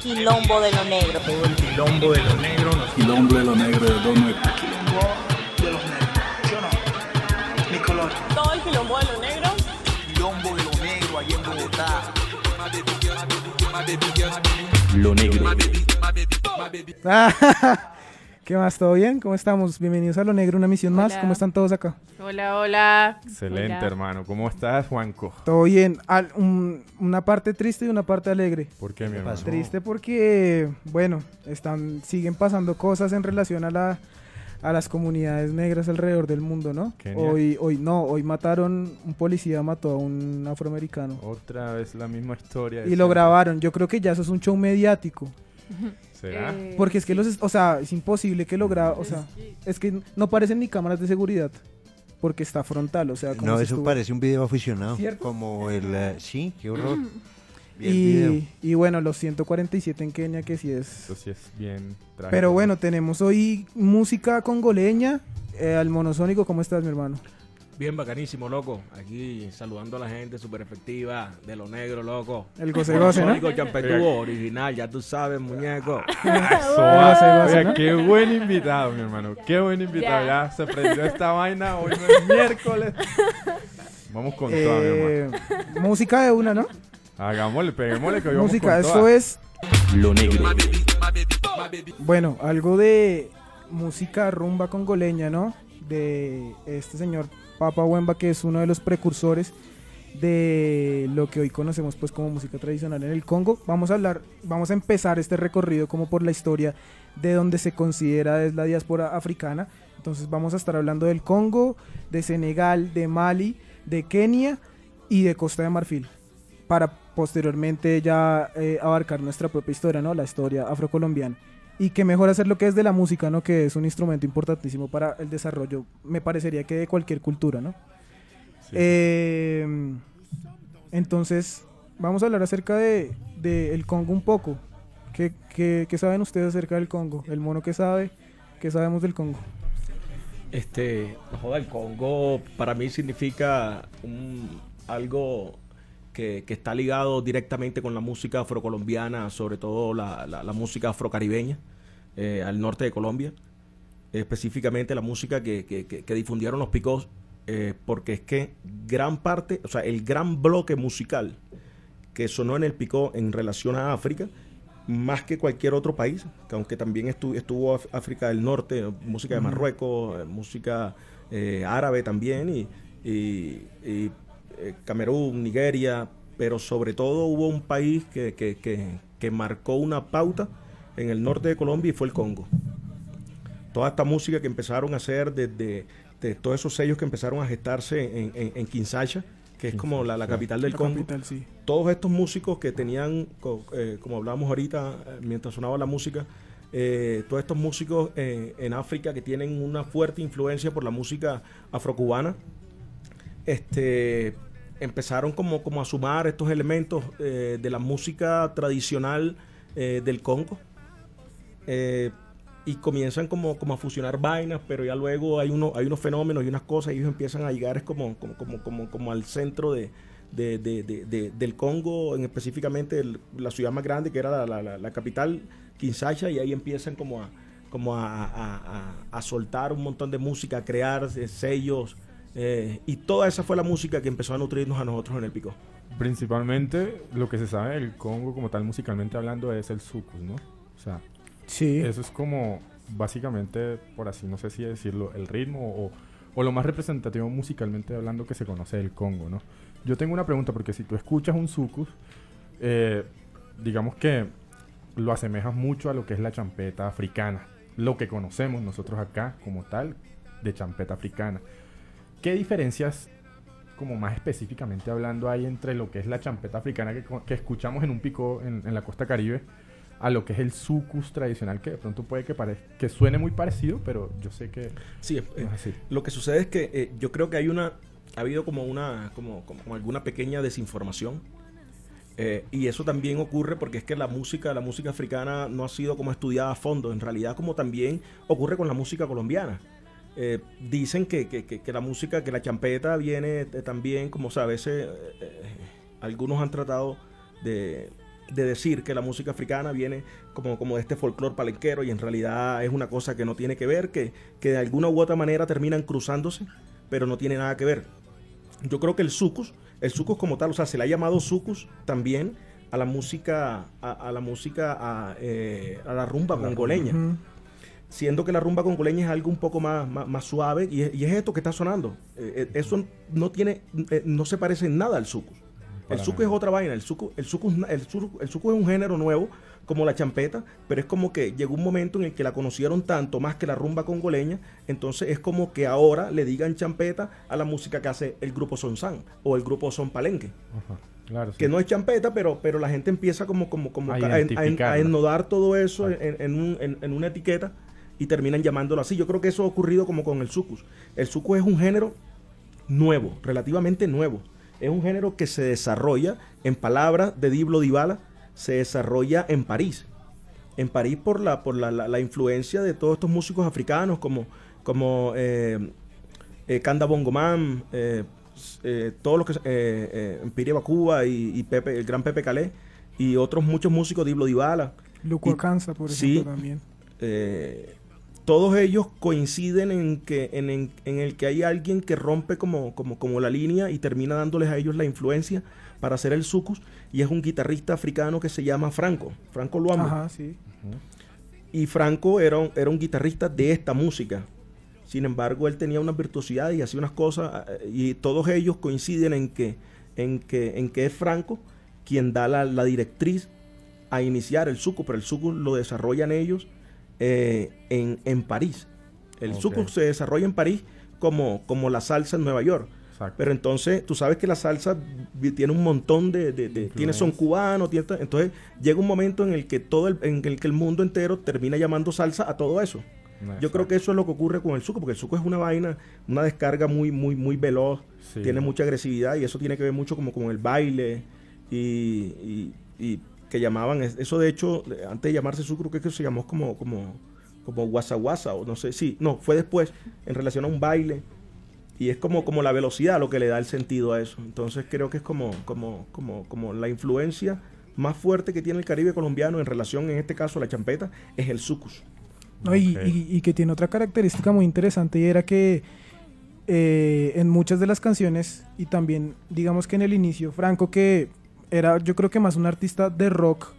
quilombo de lo negro. Todo el quilombo de lo negro. Quilombo de lo negro de Don Negro. Quilombo de los negros. ¿Sí o no? Mi color. Todo el quilombo de lo negro. Quilombo de lo negro allá en Bogotá. Lo negro. Ah, ¿Qué más? ¿Todo bien? ¿Cómo estamos? Bienvenidos a Lo Negro, una misión más. ¿Cómo están todos acá? Hola, hola. Excelente, Hola. hermano. ¿Cómo estás, Juanco? Todo bien. Al- un- una parte triste y una parte alegre. ¿Por qué, mi hermano? Triste porque, bueno, están, siguen pasando cosas en relación a la a las comunidades negras alrededor del mundo, ¿no? Kenia. Hoy, hoy no, hoy mataron, un policía mató a un afroamericano. Otra vez la misma historia. Y lo grabaron. Yo creo que ya eso es un show mediático. ¿Será? Eh, Porque es que los, es- o sea, es imposible que lo grabe, o sea, es que no parecen ni cámaras de seguridad. Porque está frontal, o sea, como No, si eso estuvo- parece un video aficionado. ¿Cierto? Como el... eh, sí, qué horror. Video. Y, y bueno, los 147 en Kenia, que sí es. Eso sí es bien trágico. Pero bueno, tenemos hoy música congoleña. Eh, al monosónico, ¿cómo estás, mi hermano? Bien bacanísimo, loco. Aquí saludando a la gente súper efectiva de lo negro, loco. El goce goce, ¿no? Sónico Champetú, original, ya tú sabes, muñeco. Eso, Goce, ah, goce, oiga, ¿no? qué buen invitado, mi hermano. Qué buen invitado. Ya, Ya. se prendió esta vaina. Hoy no es miércoles. Vamos con toda, mi hermano. Eh, música de una, ¿no? Hagámosle, peguémosle que hoy vamos música, con eso toda. es. Lo negro. Bueno, algo de música rumba congoleña, ¿no? De este señor Papa Wemba, que es uno de los precursores de lo que hoy conocemos pues como música tradicional en el Congo. Vamos a hablar, vamos a empezar este recorrido como por la historia de donde se considera es la diáspora africana. Entonces vamos a estar hablando del Congo, de Senegal, de Mali, de Kenia y de Costa de Marfil para posteriormente ya eh, abarcar nuestra propia historia, ¿no? La historia afrocolombiana. Y que mejor hacer lo que es de la música, ¿no? Que es un instrumento importantísimo para el desarrollo, me parecería que de cualquier cultura, ¿no? Sí. Eh, entonces, vamos a hablar acerca de, de el Congo un poco. ¿Qué, qué, qué saben ustedes acerca del Congo? El mono que sabe, ¿qué sabemos del Congo? Este, no joda, el Congo para mí significa un- algo que, que está ligado directamente con la música afrocolombiana, sobre todo la, la- la música afrocaribeña, eh, al norte de Colombia. Específicamente la música que, que- que- difundieron los picos, eh, porque es que gran parte, o sea, el gran bloque musical que sonó en el picó en relación a África, más que cualquier otro país, que aunque también estu- estuvo Af- África del Norte, música de Marruecos, eh, música eh, árabe también, y, y- y, eh, Camerún, Nigeria, pero sobre todo hubo un país que, que- que- que marcó una pauta en el norte de Colombia y fue el Congo. Toda esta música que empezaron a hacer desde de todos esos sellos que empezaron a gestarse en, en, en Kinshasa, que es como la, la capital del La Congo capital, sí. todos estos músicos que tenían, eh, como hablábamos ahorita eh, mientras sonaba la música, eh, todos estos músicos eh, en África que tienen una fuerte influencia por la música afrocubana, este, empezaron como, como a sumar estos elementos eh, de la música tradicional eh, del Congo. Eh, y comienzan como, como a fusionar vainas, pero ya luego hay, uno, hay unos fenómenos y unas cosas y ellos empiezan a llegar es como, como, como, como, como al centro de, de- de- de- de- del Congo, en específicamente la ciudad más grande que era la, capital, Kinshasa, y ahí empiezan como a, como a- a- a soltar un montón de música, a crear eh, sellos, eh, y toda esa fue la música que empezó a nutrirnos a nosotros en el Pico. Principalmente lo que se sabe del Congo como tal musicalmente hablando es el sucus, ¿no? O sea, Sí. eso es como básicamente, por así no sé si decirlo, el ritmo o, o lo más representativo musicalmente hablando que se conoce del Congo, ¿no? Yo tengo una pregunta porque si tú escuchas un sucus, eh, digamos que lo asemejas mucho a lo que es la champeta africana, lo que conocemos nosotros acá como tal de champeta africana. ¿Qué diferencias, como más específicamente hablando, hay entre lo que es la champeta africana que, que escuchamos en un pico en, en la costa caribe a lo que es el sucus tradicional, que de pronto puede que, pare- que suene muy parecido, pero yo sé que Sí, eh, no es así. Lo que sucede es que eh, yo creo que hay una, ha habido como una, como, como- como alguna pequeña desinformación. Eh, y eso también ocurre porque es que la música, la música africana no ha sido como estudiada a fondo. En realidad, como también ocurre con la música colombiana. Eh, dicen que, que- que- que la música, que la champeta viene también, como o sea, a veces eh, algunos han tratado de, de decir que la música africana viene como, como de este folclore palenquero y en realidad es una cosa que no tiene que ver, que, que de alguna u otra manera terminan cruzándose, pero no tiene nada que ver. Yo creo que el sucus, el sucus como tal, o sea, se le ha llamado sucus también a la música, a, a la música, a, eh, a la rumba congoleña. Siendo que la rumba congoleña es algo un poco más, más, más suave y es, y es esto que está sonando. Eh, eh, eso no tiene, eh, no se parece en nada al sucus. El suco es otra vaina. El suco, el, suco, es na- el, suco, el suco es un género nuevo, como la champeta, pero es como que llegó un momento en el que la conocieron tanto más que la rumba congoleña. Entonces es como que ahora le digan champeta a la música que hace el grupo Son San o el grupo Son Palenque. Ajá, claro, sí. Que no es champeta, pero, pero la gente empieza como, como, como A a, a- ennodar todo eso en, en un- en- en una etiqueta y terminan llamándolo así. Yo creo que eso ha ocurrido como con el sucus. El sucus es un género nuevo, relativamente nuevo. Es un género que se desarrolla, en palabras de Diblo Dybala, se desarrolla en París. En París por la, por la, la- la influencia de todos estos músicos africanos como, como eh, eh, Kanda Bongoman, eh, eh, todos los que Empire Bakuba y, y Pepe, el gran Pepe Calé y otros muchos músicos Diblo Dybala. Luco Acansa, por sí. ejemplo, también. eh, todos ellos coinciden en que en, en- en el que hay alguien que rompe como, como, como la línea y termina dándoles a ellos la influencia para hacer el sucus y es un guitarrista africano que se llama Franco, Franco Luambo. Ajá, sí. Y Franco era un, era un guitarrista de esta música. Sin embargo, él tenía unas virtuosidades y hacía unas cosas eh, y todos ellos coinciden en que, en que, en que es Franco quien da la, la directriz a iniciar el suco, pero el suco lo desarrollan ellos eh, en, en París. El Ok. suco se desarrolla en París como, como la salsa en Nueva York. Exacto. Pero entonces, tú sabes que la salsa tiene un montón de... de, de- tiene son Influencia. cubano, tiene, entonces llega un momento en el que todo el, en el que el mundo entero termina llamando salsa a todo eso. Yo creo que eso es lo que ocurre con el suco, porque el suco es una vaina, una descarga muy, muy, muy veloz, Sí. tiene mucha agresividad y eso tiene que ver mucho como con el baile y, y- y que llamaban, es- eso de hecho, antes de llamarse suco, creo que se llamó como, como, como guasa guasa, o no sé, sí, no, fue después, en relación a un baile. Y es como, como la velocidad lo que le da el sentido a eso. Entonces creo que es como, como, como, como la influencia más fuerte que tiene el Caribe colombiano en relación, en este caso, a la champeta, es el sucus. No, y, Ok. y- y que tiene otra característica muy interesante y era que eh, en muchas de las canciones y también digamos que en el inicio Franco que era yo creo que más un artista de rock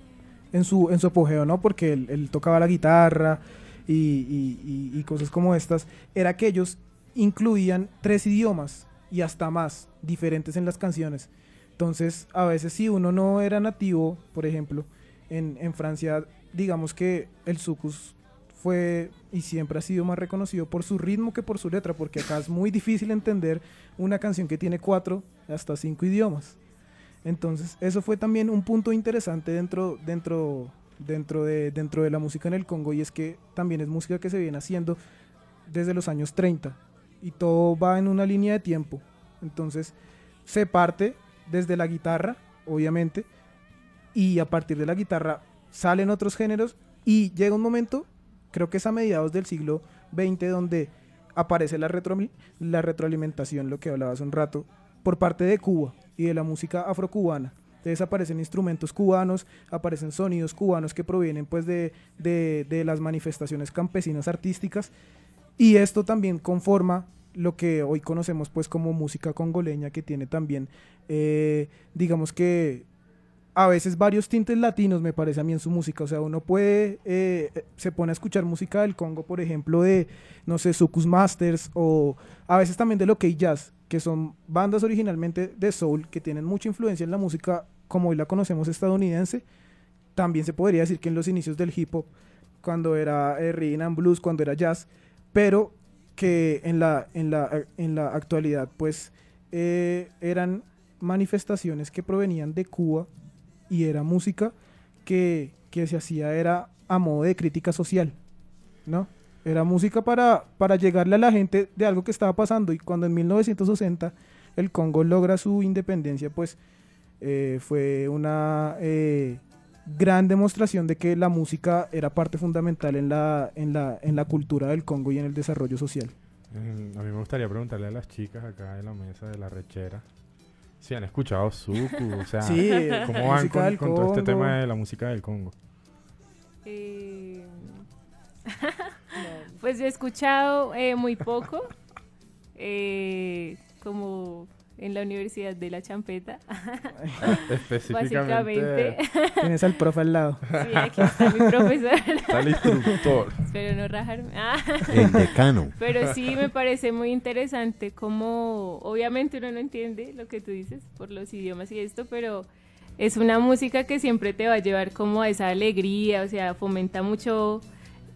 en su, en su apogeo, ¿no? Porque él, tocaba la guitarra y cosas como estas, era que ellos incluían tres idiomas y hasta más diferentes en las canciones. Entonces, a veces si uno no era nativo, por ejemplo, en, en Francia, digamos que el sucus fue y siempre ha sido más reconocido por su ritmo que por su letra, porque acá es muy difícil entender una canción que tiene cuatro hasta cinco idiomas. Entonces, eso fue también un punto interesante dentro, dentro, dentro, de, dentro de la música en el Congo, y es que también es música que se viene haciendo desde los años 30, y todo va en una línea de tiempo. Entonces, se parte desde la guitarra, obviamente, y a partir de la guitarra salen otros géneros, y llega un momento, creo que es a mediados del siglo XX, donde aparece la, la retroalimentación, lo que hablaba hace un rato, por parte de Cuba y de la música afrocubana. Entonces aparecen instrumentos cubanos, aparecen sonidos cubanos que provienen pues de, de- las manifestaciones campesinas artísticas. Y esto también conforma lo que hoy conocemos pues como música congoleña que tiene también eh, digamos que a veces varios tintes latinos me parece a mí en su música, o sea, uno puede, eh, eh, se pone a escuchar música del Congo, por ejemplo, de, no sé, Sucus Masters, o a veces también de lo que jazz, que son bandas originalmente de soul, que tienen mucha influencia en la música, como hoy la conocemos estadounidense, también se podría decir que en los inicios del hip hop, cuando era eh, rhythm and blues, cuando era jazz, pero que en la, en la, en la actualidad, pues, eh, eran manifestaciones que provenían de Cuba y era música que, que se hacía era a modo de crítica social, ¿no? Era música para, para llegarle a la gente de algo que estaba pasando y cuando en 1960 el Congo logra su independencia, pues eh, fue una eh, gran demostración de que la música era parte fundamental en la, en, la, en la cultura del Congo y en el desarrollo social. Mm, A mí me gustaría preguntarle a las chicas acá en la mesa de la rechera Sí, han escuchado Suku, o sea, Sí, ¿cómo van con, con todo este tema de la música del Congo? Eh, pues yo he escuchado eh, muy poco, eh, como en la Universidad de la Champeta, Específicamente básicamente. Tienes al profe al lado. Sí, aquí está mi profesor. está el instructor. Espero no rajarme. Ah. El decano. Pero sí me parece muy interesante como, obviamente uno no entiende lo que tú dices por los idiomas y esto, pero es una música que siempre te va a llevar como a esa alegría, o sea, fomenta mucho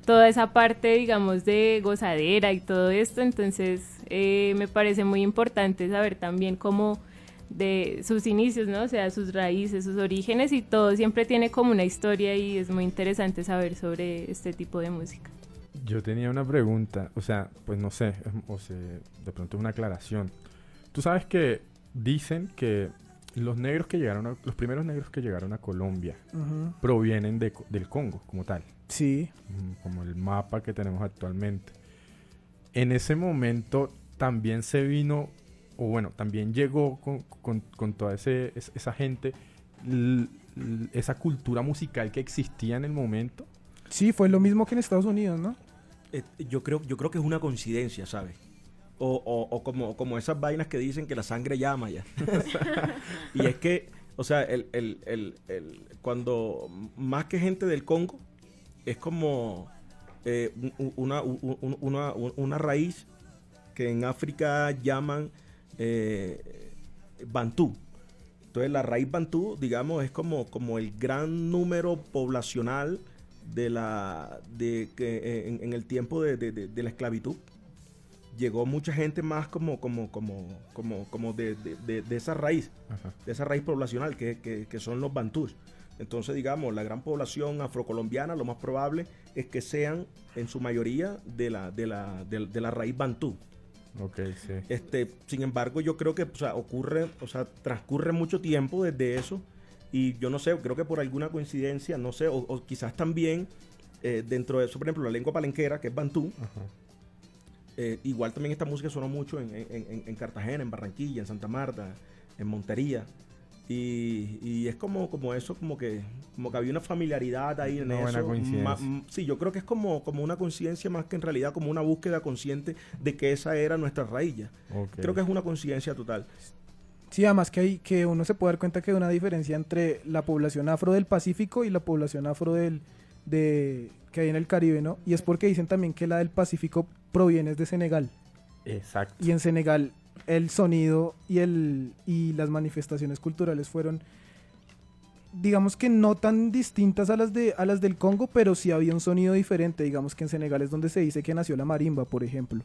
toda esa parte, digamos, de gozadera y todo esto, entonces eh, me parece muy importante saber también cómo de sus inicios, ¿no? O sea, sus raíces, sus orígenes y todo siempre tiene como una historia y es muy interesante saber sobre este tipo de música. Yo tenía una pregunta, o sea, pues no sé, es- o sea, de pronto una aclaración. Tú sabes que dicen que los negros que llegaron, a- los primeros negros que llegaron a Colombia provienen de, Co- del Congo como tal, Sí. como el mapa que tenemos actualmente. En ese momento también se vino, o bueno, también llegó con, con- con toda ese, es- esa gente, l- l- esa cultura musical que existía en el momento. Sí, fue lo mismo que en Estados Unidos, ¿no? Eh, yo creo, yo creo que es una coincidencia, ¿sabes? O, o- o como, como esas vainas que dicen que la sangre llama ya. y es que, o sea, el, el- el- el- cuando más que gente del Congo, es como eh, un- un- una, un- un- una, una raíz que en África llaman eh, Bantú. Entonces la raíz Bantú, digamos, es como, como el gran número poblacional de la de que eh, en, en el tiempo de, de- de- la esclavitud llegó mucha gente más como como como como como de, de- de- de esa raíz Ajá. de esa raíz poblacional que, que- que son los bantús entonces digamos la gran población afrocolombiana lo más probable es que sean en su mayoría de la de la de, de la raíz bantú Ok, sí. este, sin embargo, yo creo que o sea, ocurre, o sea, transcurre mucho tiempo desde eso y yo no sé, creo que por alguna coincidencia, no sé, o, o quizás también eh, dentro de eso, por ejemplo, la lengua palenquera, que es bantú, Ajá. eh, igual también esta música sonó mucho en, en- en- en Cartagena, en Barranquilla, en Santa Marta, en Montería. Y, y es como, como eso, como que, como que había una familiaridad ahí en Una buena eso. coincidencia. Ma- m- sí, yo creo que es como, como una coincidencia más que en realidad como una búsqueda consciente de que esa era nuestra raíz ya. Ok. Creo que es una coincidencia total. Sí, además que, hay, que uno se puede dar cuenta que hay una diferencia entre la población afro del Pacífico y la población afro del, de, que hay en el Caribe, ¿no? Y es porque dicen también que la del Pacífico proviene de Senegal. Exacto. Y en Senegal el sonido y, el, y las manifestaciones culturales fueron, digamos que no tan distintas a las, de, a las del Congo, pero sí había un sonido diferente. Digamos que en Senegal es donde se dice que nació la marimba, por ejemplo.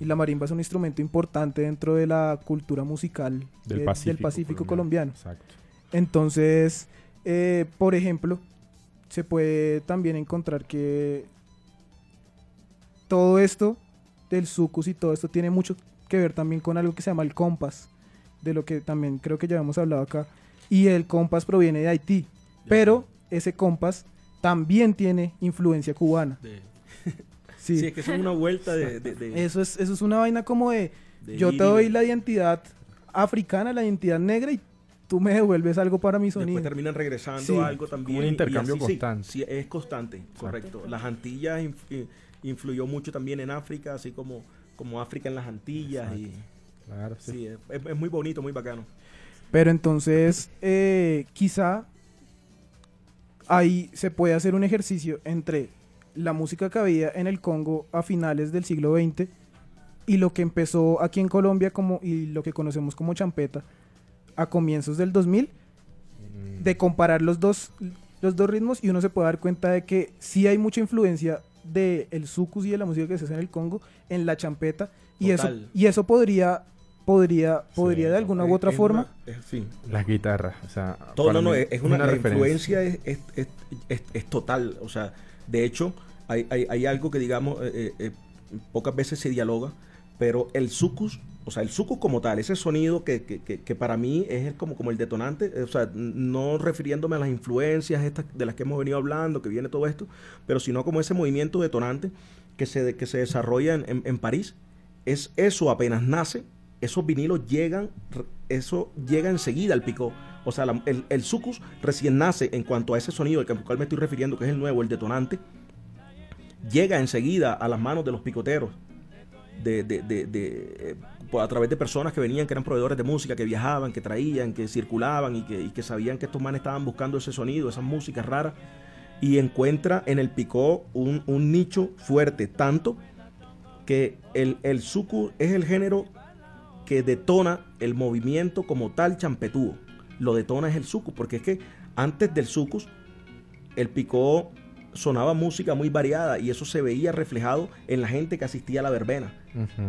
Y la marimba es un instrumento importante dentro de la cultura musical Del Pacífico, Pacífico colombiano. Exacto. Entonces, eh, por ejemplo, se puede también encontrar que todo esto del sucus y todo esto tiene mucho que ver también con algo que se llama el compás, de lo que también creo que ya hemos hablado acá. Y el compás proviene de Haití, pero ese compás también tiene influencia cubana. De- Sí, sí. es que es una vuelta de... de- de- eso, es, eso es una vaina como de, de yo te doy de- la identidad africana, la identidad negra y tú me devuelves algo para mi sonido. Después terminan regresando Sí. algo también. Como un intercambio así, sí, constante. Sí, es constante, correcto. Las Antillas inf- i- influyó mucho también en África, así como, como África en las Antillas. Y, Claro, sí. sí, es, muy bonito, muy bacano. Pero entonces, eh, quizá ahí se puede hacer un ejercicio entre la música que había en el Congo a finales del siglo XX y lo que empezó aquí en Colombia como y lo que conocemos como champeta a comienzos del 2000 Mm, de comparar los dos los dos ritmos y uno se puede dar cuenta de que sí hay mucha influencia de el sucus y de la música que se hace en el Congo en la champeta y eso y eso podría podría podría Sí, de alguna u otra es forma una- es- sí. Las guitarras, o sea... Todo, no, no, mí es, es una, la influencia es, es, es- es- es total. O sea, de hecho, hay, hay, hay algo que, digamos, eh, eh, eh, pocas veces se dialoga, pero el sucus, o sea, el sucus como tal, ese sonido que, que, que, para mí es como, como el detonante, eh, o sea, no refiriéndome a las influencias estas de las que hemos venido hablando, que viene todo esto, pero sino como ese movimiento detonante que se, que se desarrolla en, en- París, es eso apenas nace, esos vinilos llegan eso llega enseguida al picó. O sea, el, el sucus recién nace en cuanto a ese sonido al que- al cual me estoy refiriendo, que es el nuevo, el detonante, llega enseguida a las manos de los picoteros, de, de- de- de, eh, a través de personas que venían, que eran proveedores de música, que viajaban, que traían, que circulaban y que, y que sabían que estos manes estaban buscando ese sonido, esas músicas raras, y encuentra en el picó un, un nicho fuerte, tanto que el, el suku es el género que detona el movimiento como tal champetúo. Lo detona es el suku, porque es que antes del sucus, el picó sonaba música muy variada y eso se veía reflejado en la gente que asistía a la verbena.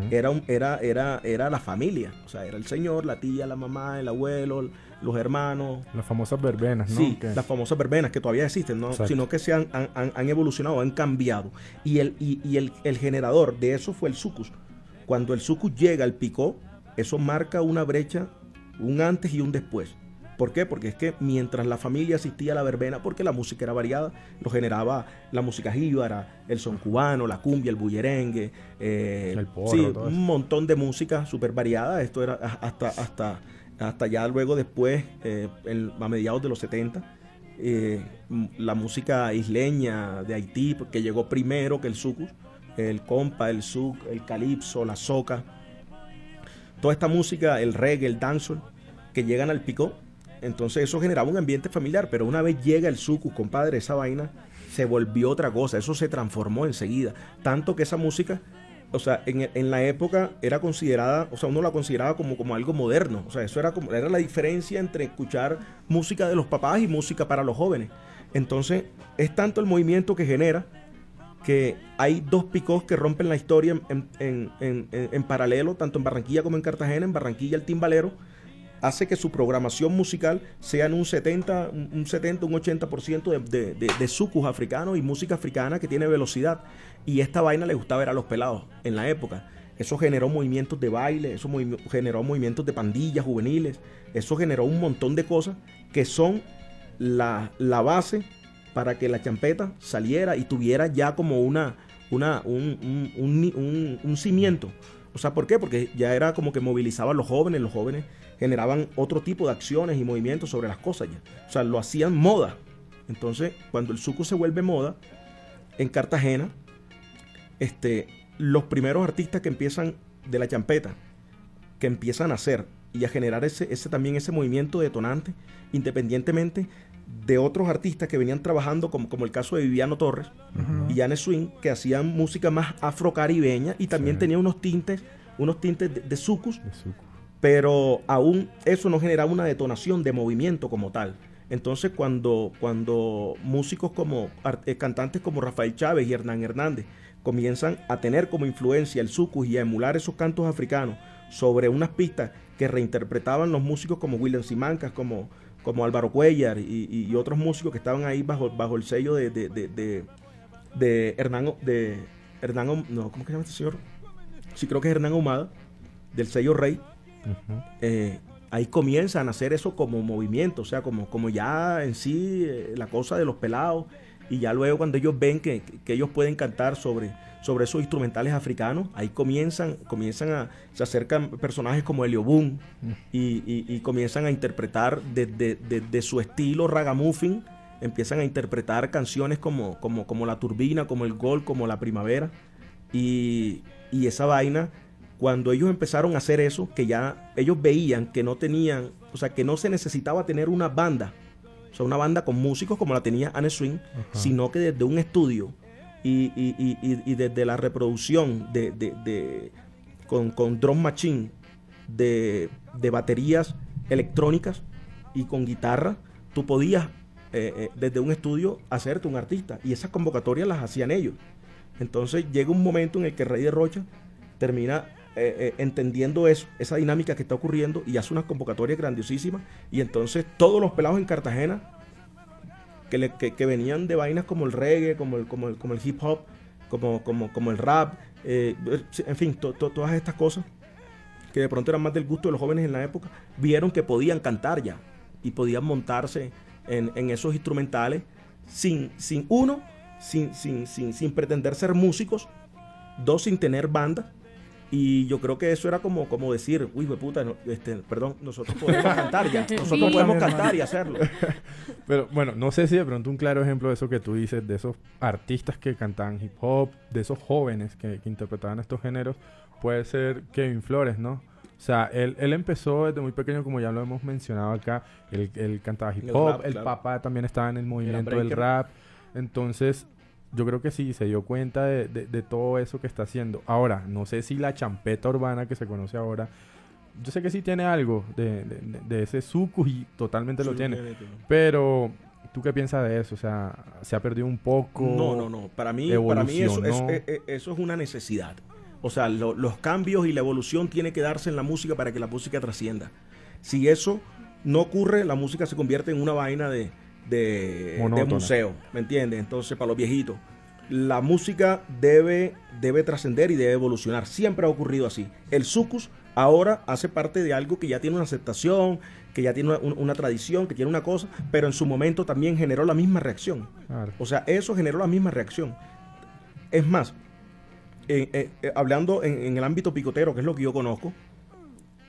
Era, un- era, era, era la familia, o sea, era el señor, la tía, la mamá, el abuelo, los hermanos, Las famosas verbenas, ¿no? Sí, las famosas verbenas que todavía existen, ¿no? Exacto. sino que se han, han- han- han evolucionado, han cambiado. Y, el, y, y el, el generador de eso fue el sucus. Cuando el sucus llega al picó, eso marca una brecha, un antes y un después. ¿Por qué? Porque es que mientras la familia asistía a la verbena, porque la música era variada, lo generaba la música jíbara, el son cubano, la cumbia, el bullerengue, eh, El porro, sí, un montón de música súper variada. Esto era hasta, hasta, hasta ya luego después, eh, a mediados de los 70, eh, la música isleña de Haití, que llegó primero que el sucus, el compa, el suc, el calipso, la soca, toda esta música, el reggae, el dancehall, que llegan al picó, entonces eso generaba un ambiente familiar, pero una vez llega el sucus, compadre, esa vaina se volvió otra cosa, eso se transformó enseguida, tanto que esa música, o sea, en, en la época era considerada, o sea, uno la consideraba como, como algo moderno, o sea, eso era como, era la diferencia entre escuchar música de los papás y música para los jóvenes. Entonces, es tanto el movimiento que genera que hay dos picos que rompen la historia en- en- en paralelo, tanto en Barranquilla como en Cartagena. En Barranquilla el timbalero hace que su programación musical sea en un 70, un un 70, un 80% de, de, de, sucus africanos y música africana que tiene velocidad. Y esta vaina le gustaba ver a los pelados en la época. Eso generó movimientos de baile, eso generó movimientos de pandillas juveniles, eso generó un montón de cosas que son la, base para que la champeta saliera y tuviera ya como una, una un, un- un- un cimiento. O sea, ¿por qué? Porque ya era como que movilizaba a los jóvenes, los jóvenes generaban otro tipo de acciones y movimientos sobre las cosas ya. O sea, lo hacían moda. Entonces, cuando el suco se vuelve moda, en Cartagena, este, los primeros artistas que empiezan de la champeta, que empiezan a hacer y a generar ese, ese también ese movimiento detonante, independientemente de otros artistas que venían trabajando, como, como el caso de Viviano Torres y Anne Swing, que hacían música más afrocaribeña y también Sí. tenía unos tintes, unos tintes de, de sucus, de suco. Pero aún eso no generaba una detonación de movimiento como tal. Entonces cuando, cuando músicos como eh, cantantes como Rafael Chávez y Hernán Hernández comienzan a tener como influencia el sucus y a emular esos cantos africanos sobre unas pistas que reinterpretaban los músicos como William Simancas, como, como Álvaro Cuellar y, otros músicos que estaban ahí bajo, bajo el sello de, de, de, de- Hernán, de Hernán, no, ¿cómo que se llama este señor? Sí, creo que es Hernán Ahumada, del sello Rey, Eh, ahí comienzan a hacer eso como movimiento, o sea, como, como ya en sí eh, la cosa de los pelados, y ya luego cuando ellos ven que, que ellos pueden cantar sobre, sobre esos instrumentales africanos, ahí comienzan, comienzan a, se acercan personajes como Elio Boom y, y- y comienzan a interpretar desde de, de su estilo ragamuffin, empiezan a interpretar canciones como, como, como La Turbina, como El Gol, como La Primavera, y, y esa vaina, cuando ellos empezaron a hacer eso, que ya ellos veían que no tenían, o sea, que no se necesitaba tener una banda, o sea, una banda con músicos como la tenía Anne Swing, sino que desde un estudio y, y- y- y- y desde la reproducción de, de- de- con, con drum machine de, de baterías electrónicas y con guitarra, tú podías eh, eh, desde un estudio hacerte un artista y esas convocatorias las hacían ellos. Entonces llega un momento en el que Rey de Rocha termina eh, eh, entendiendo eso, esa dinámica que está ocurriendo y hace unas convocatorias grandiosísimas. Y entonces todos los pelados en Cartagena que, le- que- venían de vainas como el reggae, como el, como el, como el hip hop, como, como, como el rap, eh, en fin, to- to- todas estas cosas que de pronto eran más del gusto de los jóvenes en la época, vieron que podían cantar ya y podían montarse en, en esos instrumentales sin, sin uno, sin, sin, sin, sin pretender ser músicos, dos, sin tener banda Y yo creo que eso era como, como decir, uy, we puta, no, este, perdón, nosotros podemos cantar ya, nosotros Sí. podemos cantar y hacerlo. Pero bueno, no sé si de pronto un claro ejemplo de eso que tú dices, de esos artistas que cantaban hip hop, de esos jóvenes que, que interpretaban estos géneros, puede ser Kevin Flores, ¿no? O sea, él, él empezó desde muy pequeño, como ya lo hemos mencionado acá, él, él cantaba hip El hop, rap, el claro. papá también estaba en el movimiento del rap, entonces yo creo que sí, se dio cuenta de, de- de todo eso que está haciendo. Ahora, no sé si la champeta urbana que se conoce ahora, yo sé que sí tiene algo de, de- ese sucus y totalmente lo Sí, tiene. Pero, ¿tú qué piensas de eso? O sea, ¿se ha perdido un poco? No, no, no. Para mí, para mí eso, es, evolucionó. eh, eh, eso es una necesidad. O sea, lo- los cambios y la evolución tiene que darse en la música para que la música trascienda. Si eso no ocurre, la música se convierte en una vaina de, de, museo, ¿me entiendes? Entonces, para los viejitos, la música debe, debe trascender y debe evolucionar. Siempre ha ocurrido así. El sucus ahora hace parte de algo que ya tiene una aceptación, que ya tiene una, un- una tradición, que tiene una cosa, pero en su momento también generó la misma reacción. Claro. O sea, eso generó la misma reacción. Es más, eh, eh, eh, hablando en, en el ámbito picotero, que es lo que yo conozco,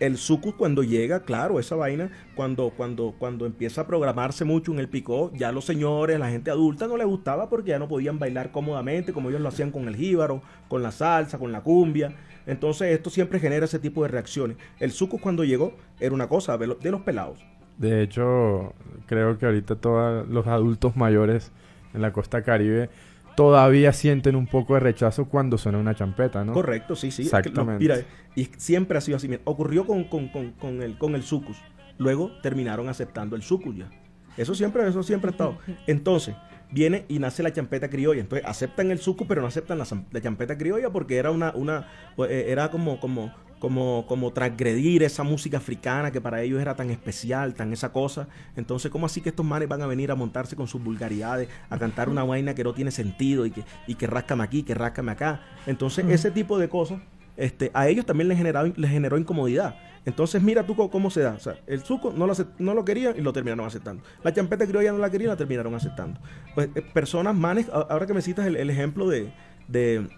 el sucus cuando llega, claro, esa vaina, cuando, cuando, cuando empieza a programarse mucho en el picó, ya los señores, la gente adulta no le gustaba porque ya no podían bailar cómodamente como ellos lo hacían con el jíbaro, con la salsa, con la cumbia. Entonces esto siempre genera ese tipo de reacciones. El sucus cuando llegó era una cosa de los pelados. De hecho, creo que ahorita todos los adultos mayores en la costa caribe todavía sienten un poco de rechazo cuando suena una champeta, ¿no? Correcto, sí, sí. Es que lo- Exactamente. mira, y siempre ha sido así. Mira, ocurrió con, con, con, con el, con el sucus. Luego terminaron aceptando el sucus ya. Eso siempre, eso siempre ha estado. Entonces, viene y nace la champeta criolla. Entonces, aceptan el sucus, pero no aceptan la, la champeta criolla porque era una, una, eh, era como, como, como, como transgredir esa música africana que para ellos era tan especial, tan esa cosa. Entonces, ¿cómo así que estos manes van a venir a montarse con sus vulgaridades, a cantar una vaina que no tiene sentido y que, y que ráscame aquí, que ráscame acá? Entonces, ese tipo de cosas, este, a ellos también les, generaba, les generó incomodidad. Entonces, mira tú cómo se da. O sea, el suco no lo, no lo querían y lo terminaron aceptando. La champeta criolla no la querían y la terminaron aceptando. Pues, eh, personas, manes, ahora que me citas el, el ejemplo de, de,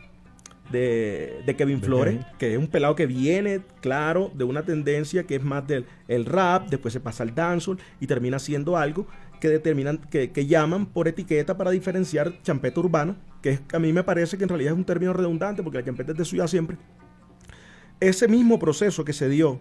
de, de Kevin Flores, que es un pelado que viene, claro, de una tendencia que es más del el rap, después se pasa al dancehall y termina siendo algo que determinan, que, que llaman por etiqueta para diferenciar champeta urbana, que es, a mí me parece que en realidad es un término redundante porque la champeta es de ciudad siempre. Ese mismo proceso que se dio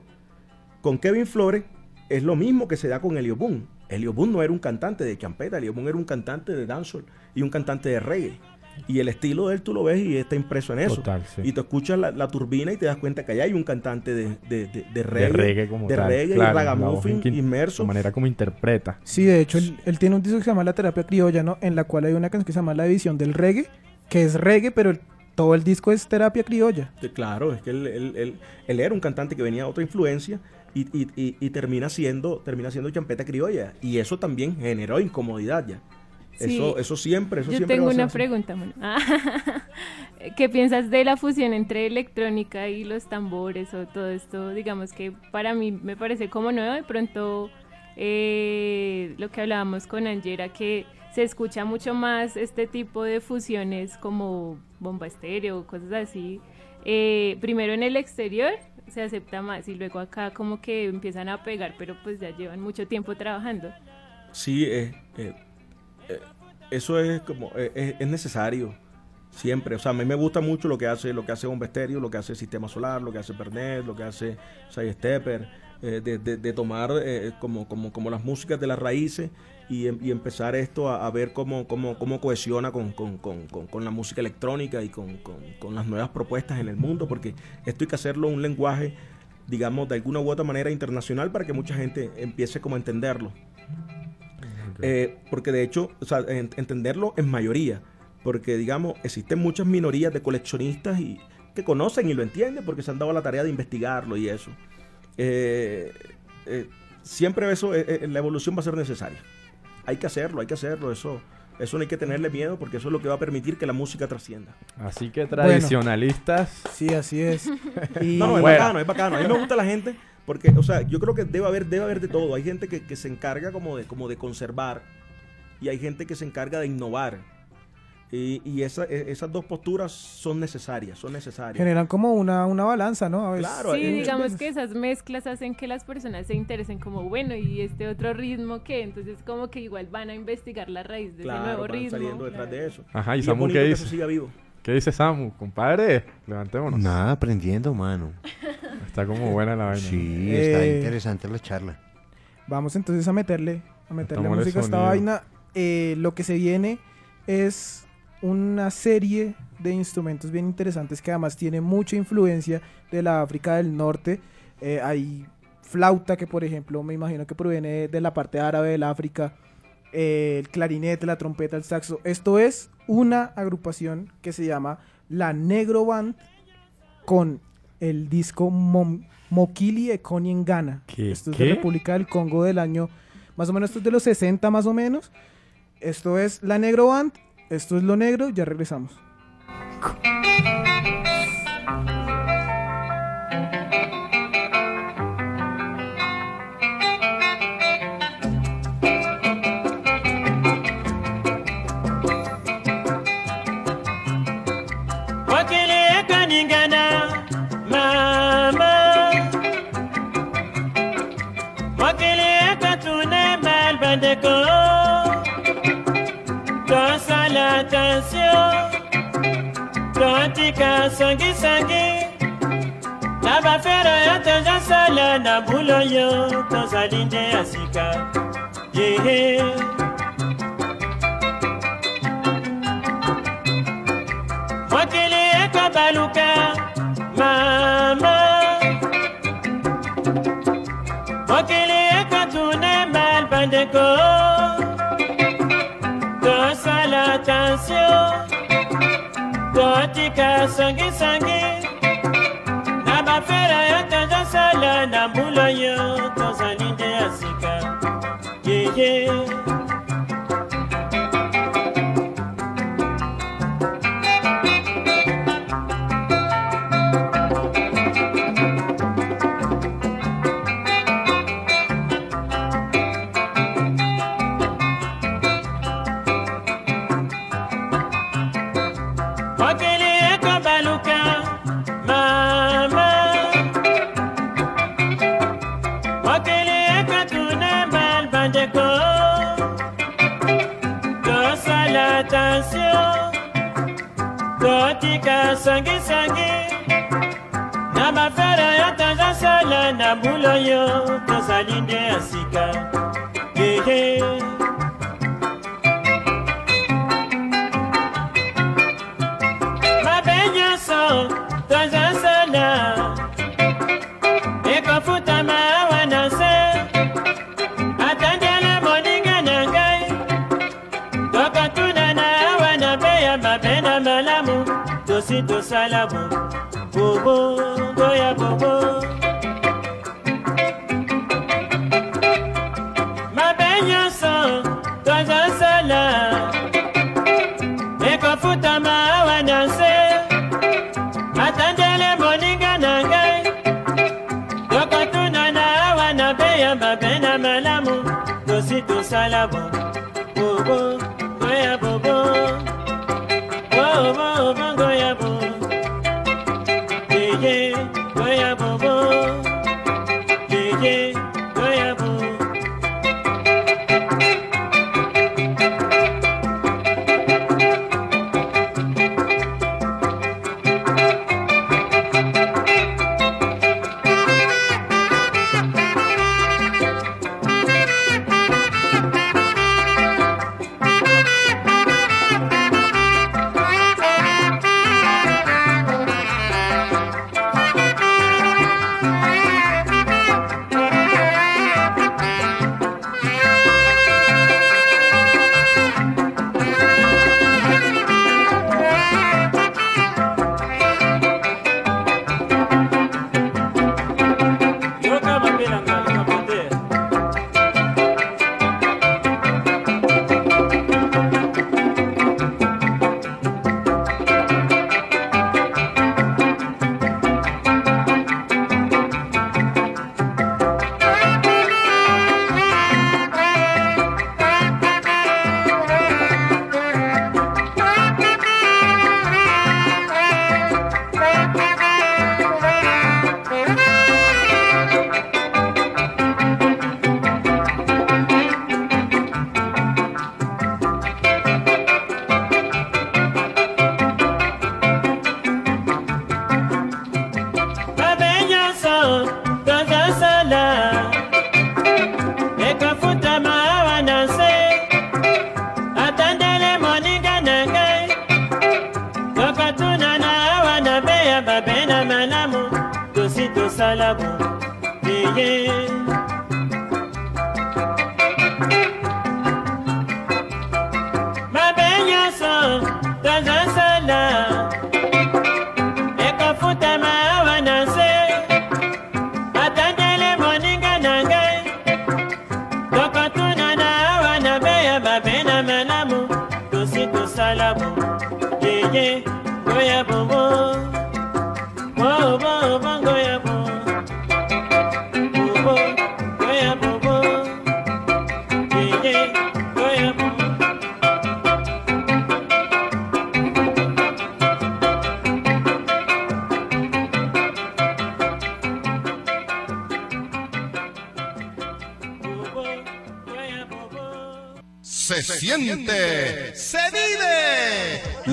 con Kevin Flores es lo mismo que se da con Elio Boom. Elio Boom no era un cantante de champeta, Elio Boom era un cantante de dancehall y un cantante de reggae. Y el estilo de él tú lo ves y está impreso en eso. Total, sí. Y tú escuchas la, la turbina y te das cuenta que allá hay un cantante de, de, de, de reggae, de reggae como de tal. reggae claro, y ragamuffin inmerso. La manera como interpreta. Sí, de hecho, él, él tiene un disco que se llama La Terapia Criolla, ¿no? En la cual hay una canción que se llama La División del Reggae, que es reggae, pero el- todo el disco es terapia criolla. Sí, Claro, es que él, él- él- él era un cantante que venía de otra influencia y, y- y- y termina siendo termina siendo champeta criolla. Y eso también generó incomodidad ya. Sí. Eso, eso siempre, eso Yo siempre tengo va a ser una así. pregunta. Manu. ¿Qué piensas de la fusión entre electrónica y los tambores o todo esto? Digamos que para mí me parece como nuevo. De pronto, eh, lo que hablábamos con Angera, que se escucha mucho más este tipo de fusiones como bomba estéreo, cosas así. Eh, primero en el exterior se acepta más y luego acá como que empiezan a pegar, pero pues ya llevan mucho tiempo trabajando. Sí, eh, eh, eso es como eh, es, es necesario siempre. O sea, a mí me gusta mucho lo que hace lo que hace Bomba Estéreo, lo que hace Sistema Solar, lo que hace Pernet, lo que hace Side Stepper, eh, de, de- tomar eh, como, como, como las músicas de las raíces y, em- empezar esto a, ver cómo, cómo, cómo cohesiona con, con- con- con- la música electrónica y con las nuevas propuestas en el mundo, porque esto hay que hacerlo un lenguaje, digamos, de alguna u otra manera internacional para que mucha gente empiece como a entenderlo. Eh, porque de hecho, o sea, en- entenderlo en mayoría. Porque, digamos, existen muchas minorías de coleccionistas y que conocen y lo entienden porque se han dado la tarea de investigarlo y eso. Eh, eh, siempre eso, eh, eh, la evolución va a ser necesaria. Hay que hacerlo, hay que hacerlo. Eso, eso no hay que tenerle miedo porque eso es lo que va a permitir que la música trascienda. Así que tradicionalistas. Sí, así es. Y No, no, es bacano, es bacano. A mí me gusta la gente porque, o sea, yo creo que debe haber, debe haber de todo. Hay gente que, que se encarga como de, como de conservar y hay gente que se encarga de innovar. Y, y esa- e- esas dos posturas son necesarias, son necesarias. Generan como una, una balanza, ¿no? A veces. Claro, Sí, digamos que esas mezclas hacen que las personas se interesen como, bueno, ¿y este otro ritmo qué? Entonces como que igual van a investigar la raíz de ese nuevo van ritmo. saliendo detrás claro. de eso. Ajá, ¿y es Samu bonito qué que dice? eso siga vivo. ¿Qué dice Samu? Compadre, levantémonos. Nada, aprendiendo, mano. Está como buena la vaina. ¿no? Sí, está Eh, interesante la charla. Vamos entonces a meterle, a meterle música a esta vaina. Eh, lo que se viene es una serie de instrumentos bien interesantes que además tiene mucha influencia de la África del Norte. Eh, hay flauta que por ejemplo me imagino que proviene de la parte árabe del África. Eh, el clarinete, la trompeta, el saxo. Esto es una agrupación que se llama La Negro Band con el disco Mom- Mokili Ekoni en Ghana. ¿Qué? Esto es ¿Qué? de República del Congo del año, más o menos, esto es de los 60 más o menos. Esto es La Negro Band, esto es Lo Negro, ya regresamos. katika songisongi na mafero yoto nyonsolo na mbulo yo tozali nde ya sika. Yehe mokili ekobaluka mama mokili ekotune mal bandeko tosala attention batika sangisangi na bafera ya tozosala na mbula yo tozali nde ya sika yeye yeah, yeah. mbula yo tozali nde ya sika. Ehe. Mabe nyonso tozosala ekofutama awa na nse atandela moninga na ngai. Tokotuna na awa na be ya mabe na malamu. Tosi tosala bo salama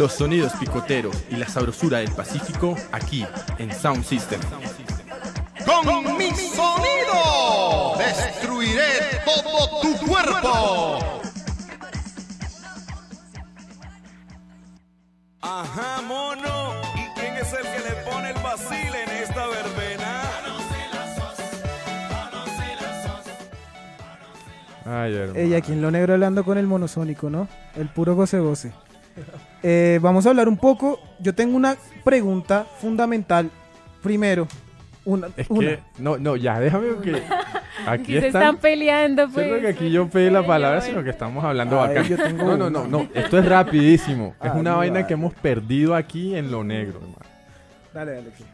Los sonidos picoteros y la sabrosura del Pacífico aquí en Sound System. Con mi sonido destruiré todo tu cuerpo. Ajá, mono. ¿Y quién es el que le pone el vacile en esta verbena? Ay, hermano. Ella aquí en lo negro hablando con el monosónico, ¿no? El puro goce goce. Eh, vamos a hablar un poco. Yo tengo una pregunta fundamental. Primero, una. Es una. que, no, no, ya, déjame que aquí Aquí se están... están peleando, pues. que aquí yo pedí la palabra, sino que estamos hablando Ay, acá. yo tengo No, no, no, no, esto es rapidísimo. Es Ay, una vaina vale. que hemos perdido aquí en lo negro, hermano. Dale, dale. aquí.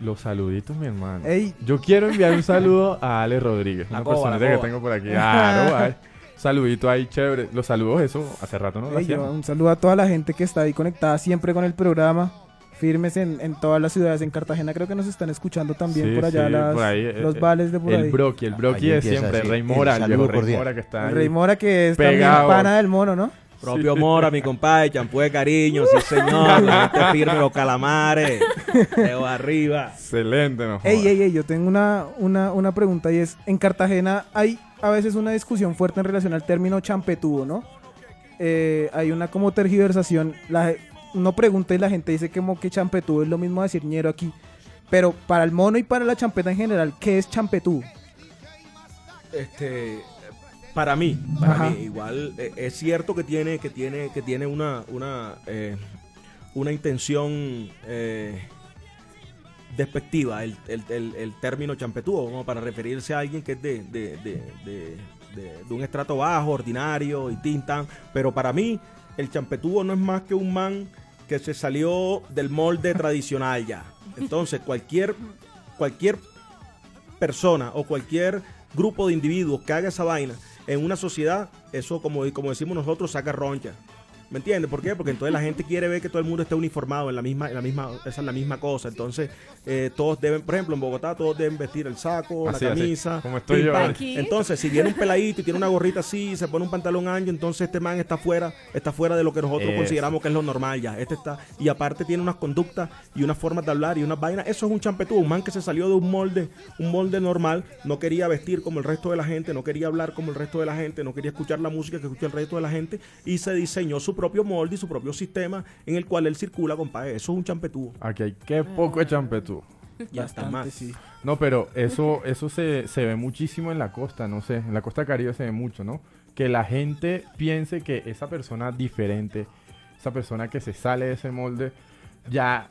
Los saluditos, mi hermano. Ey. Yo quiero enviar un saludo a Ale Rodríguez, La una coba, personita la que tengo por aquí. Claro, ay. Saludito ahí, chévere. Los saludos, eso hace rato no lo un saludo a toda la gente que está ahí conectada siempre con el programa. Firmes en, en todas las ciudades. En Cartagena creo que nos están escuchando también Sí, por allá sí, las- por ahí, los eh, vales de por el ahí. Brocky, el de empieza siempre, así, Rey Mora, el Rey cordial. Mora que está El ahí. Rey Mora que es Pegado. también pana del mono, ¿no? Propio Mora, mi compadre, champú de cariño, sí señor, la gente firme, los calamares, dedo arriba. Excelente, no Ey, ey, ey, yo tengo una, una, una pregunta y es, en Cartagena hay a veces una discusión fuerte en relación al término champetudo, ¿no? Eh, hay una como tergiversación, la, uno pregunta y la gente dice que, como que champetudo es lo mismo decir ñero aquí, pero para el mono y para la champeta en general, ¿qué es champetudo? Este, para mí, para Ajá. mí, igual eh, es cierto que tiene, que tiene, que tiene una, una, eh, una intención eh, despectiva el, el- el- el término champetúo, para referirse a alguien que es de, de, de- de- de- de un estrato bajo, ordinario y tintan. Pero para mí, el champetúo no es más que un man que se salió del molde tradicional ya. Entonces, cualquier, cualquier persona o cualquier grupo de individuos que haga esa vaina en una sociedad, eso como, como decimos nosotros, saca roncha. ¿Me entiendes? ¿Por qué? Porque entonces la gente quiere ver que todo el mundo esté uniformado en la misma, en la misma, esa es la misma cosa. Entonces, eh, todos deben, por ejemplo, en Bogotá todos deben vestir el saco, Así, la así, camisa. como estoy yo. Entonces, si viene un peladito y tiene una gorrita así, se pone un pantalón ancho, entonces este man está fuera, está fuera de lo que nosotros Eso. consideramos que es lo normal ya. Este está, y aparte tiene unas conductas y unas formas de hablar y unas vainas. Eso es un champetú, un man que se salió de un molde, un molde normal, no quería vestir como el resto de la gente, no quería hablar como el resto de la gente, no quería escuchar la música que escucha el resto de la gente, y se diseñó su propio molde y su propio sistema en el cual él circula, compadre. Eso es un champetú. Aquí hay que poco de champetú. Ya está Bastante, más. sí. No, pero eso, eso se, se ve muchísimo en la costa, no sé, en la costa caribe se ve mucho, ¿no? Que la gente piense que esa persona diferente, esa persona que se sale de ese molde, ya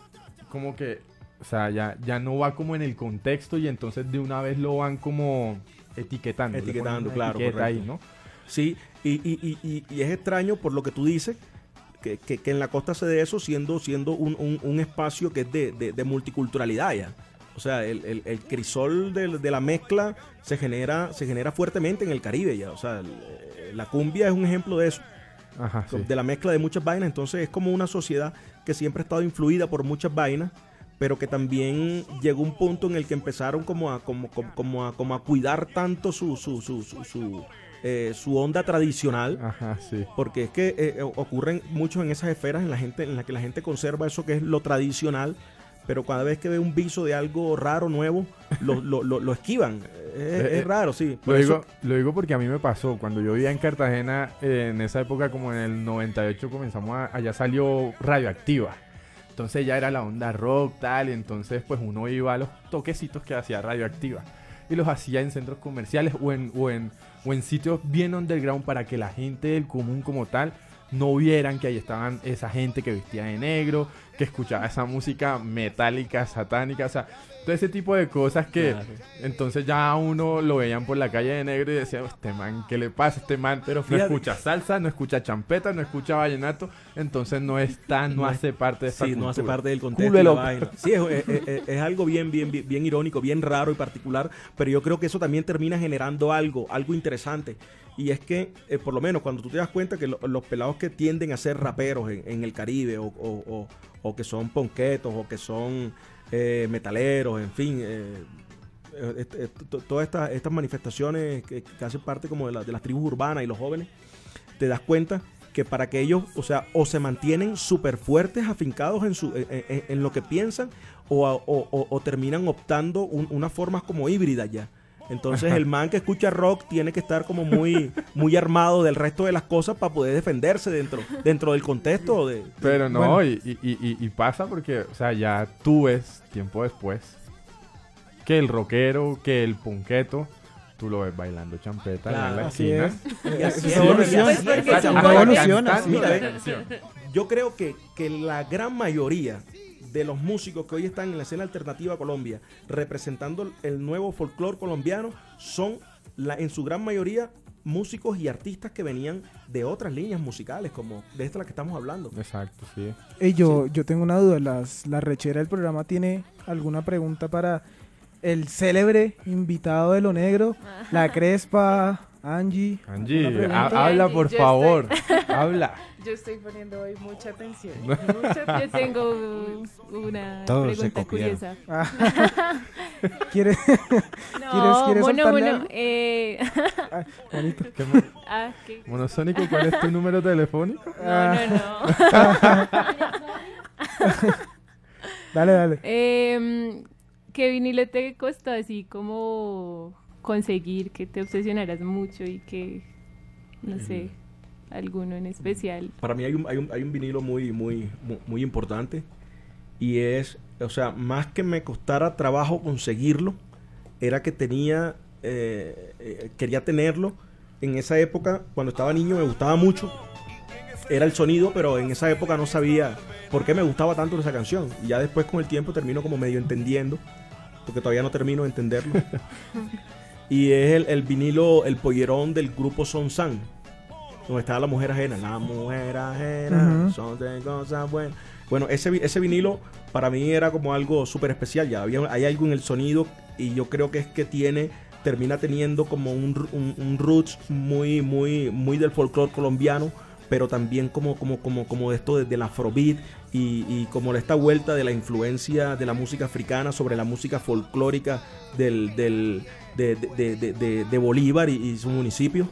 como que, o sea, ya, ya no va como en el contexto y entonces de una vez lo van como etiquetando. Etiquetando, claro, etiqueta ahí. Sí, y, y- y- y- es extraño por lo que tú dices, que, que- que en la costa se dé eso siendo, siendo un, un- un espacio que es de, de- de multiculturalidad ya. O sea, el, el- el crisol de, de la mezcla se genera, se genera fuertemente en el Caribe ya. O sea, el- la cumbia es un ejemplo de eso, Ajá, sí. de la mezcla de muchas vainas. Entonces es como una sociedad que siempre ha estado influida por muchas vainas, pero que también llegó un punto en el que empezaron como a, como, como, como a, como a cuidar tanto su, su, su, su, su, eh, su onda tradicional. Ajá, sí. Porque es que eh, ocurren mucho en esas esferas en la gente, en la que la gente conserva eso que es lo tradicional, pero cada vez que ve un viso de algo raro, nuevo, lo, lo, lo, lo esquivan. Es, Eh, es raro, sí. Lo eso- digo, lo digo porque a mí me pasó. Cuando yo vivía en Cartagena, eh, en esa época, como en el 98, comenzamos a, allá salió Radioactiva. Entonces ya era la onda rock, tal, y entonces pues uno iba a los toquecitos que hacía Radioactiva. Y los hacía en centros comerciales o en, o en, o en sitios bien underground para que la gente del común como tal no vieran que ahí estaban esa gente que vestía de negro, que escuchaba esa música metálica, satánica, o sea, todo ese tipo de cosas que Claro. entonces ya a uno lo veían por la calle de negro y decían, este man, ¿qué le pasa? Este man Pero no escucha salsa, no escucha champeta, no escucha vallenato, entonces no está, no, No hace parte de esta Sí, no hace parte del contexto. de y la loco. vaina. Sí, es, es- es- es algo bien, bien, bien, bien irónico, bien raro y particular, pero yo creo que eso también termina generando algo, algo interesante. Y es que, eh, por lo menos, cuando tú te das cuenta que lo- los pelados que tienden a ser raperos en, el Caribe, o, o- o- que son ponquetos, o que son eh, metaleros, en fin, eh, eh, eh, to- todas estas, estas manifestaciones que, hacen parte como de, de las tribus urbanas y los jóvenes, te das cuenta que para que ellos, o sea, o se mantienen súper fuertes, afincados en, su, en, lo que piensan, o, o- terminan optando un- unas formas como híbridas ya. Entonces el man que escucha rock tiene que estar como muy, muy armado del resto de las cosas para poder defenderse dentro, dentro del contexto de... Pero no, Bueno. y, y- y- y pasa porque, o sea, ya tú ves tiempo después que el rockero, que el punqueto, tú lo ves bailando champeta allá en la Claro, esquina. es. Y así. Pues evoluciona, la Mira. Yo creo que, que la gran mayoría de los músicos que hoy están en la escena alternativa Colombia, representando el nuevo folclore colombiano, son la, en su gran mayoría músicos y artistas que venían de otras líneas musicales, como de esta la que estamos hablando. Exacto, sí. Ey, yo, yo tengo una duda. Las, ¿La rechera del programa tiene alguna pregunta para el célebre invitado de lo negro? La Crespa, Angie. Angie, habla Angie, por favor, habla. Yo estoy poniendo hoy mucha atención. Mucha Yo tengo una Todos pregunta curiosa. Ah. ¿Quieres? No, quieres bueno, bueno, eh... Ay, bonito. ¿Qué mo- ah, ¿qué? Monosónico, ¿cuál es tu número telefónico? No, no, no. Dale, dale. Em, ¿Qué vinilo te costó así como conseguir que te obsesionaras mucho y que, no sé, alguno en especial? Para mí hay un, hay un, hay un vinilo muy, muy, mu- muy importante y es, o sea, más que me costara trabajo conseguirlo, era que tenía, eh, eh, quería tenerlo. En esa época, cuando estaba niño, me gustaba mucho. Era el sonido, pero en esa época no sabía por qué me gustaba tanto esa canción. Y ya después con el tiempo termino como medio entendiendo, porque todavía no termino de entenderlo. y es el, el vinilo, el pollerón del grupo Son San donde estaba la mujer ajena. La mujer ajena, son de cosas buenas. Bueno, ese, ese vinilo para mí era como algo súper especial. Ya había, hay algo en el sonido y yo creo que es que tiene, termina teniendo como un, un, un roots muy, muy, muy del folclore colombiano, pero también como, como, como, como esto de- del afrobeat y, como esta vuelta de la influencia de la música africana sobre la música folclórica del, del, de, de- de- Bolívar y, su municipio.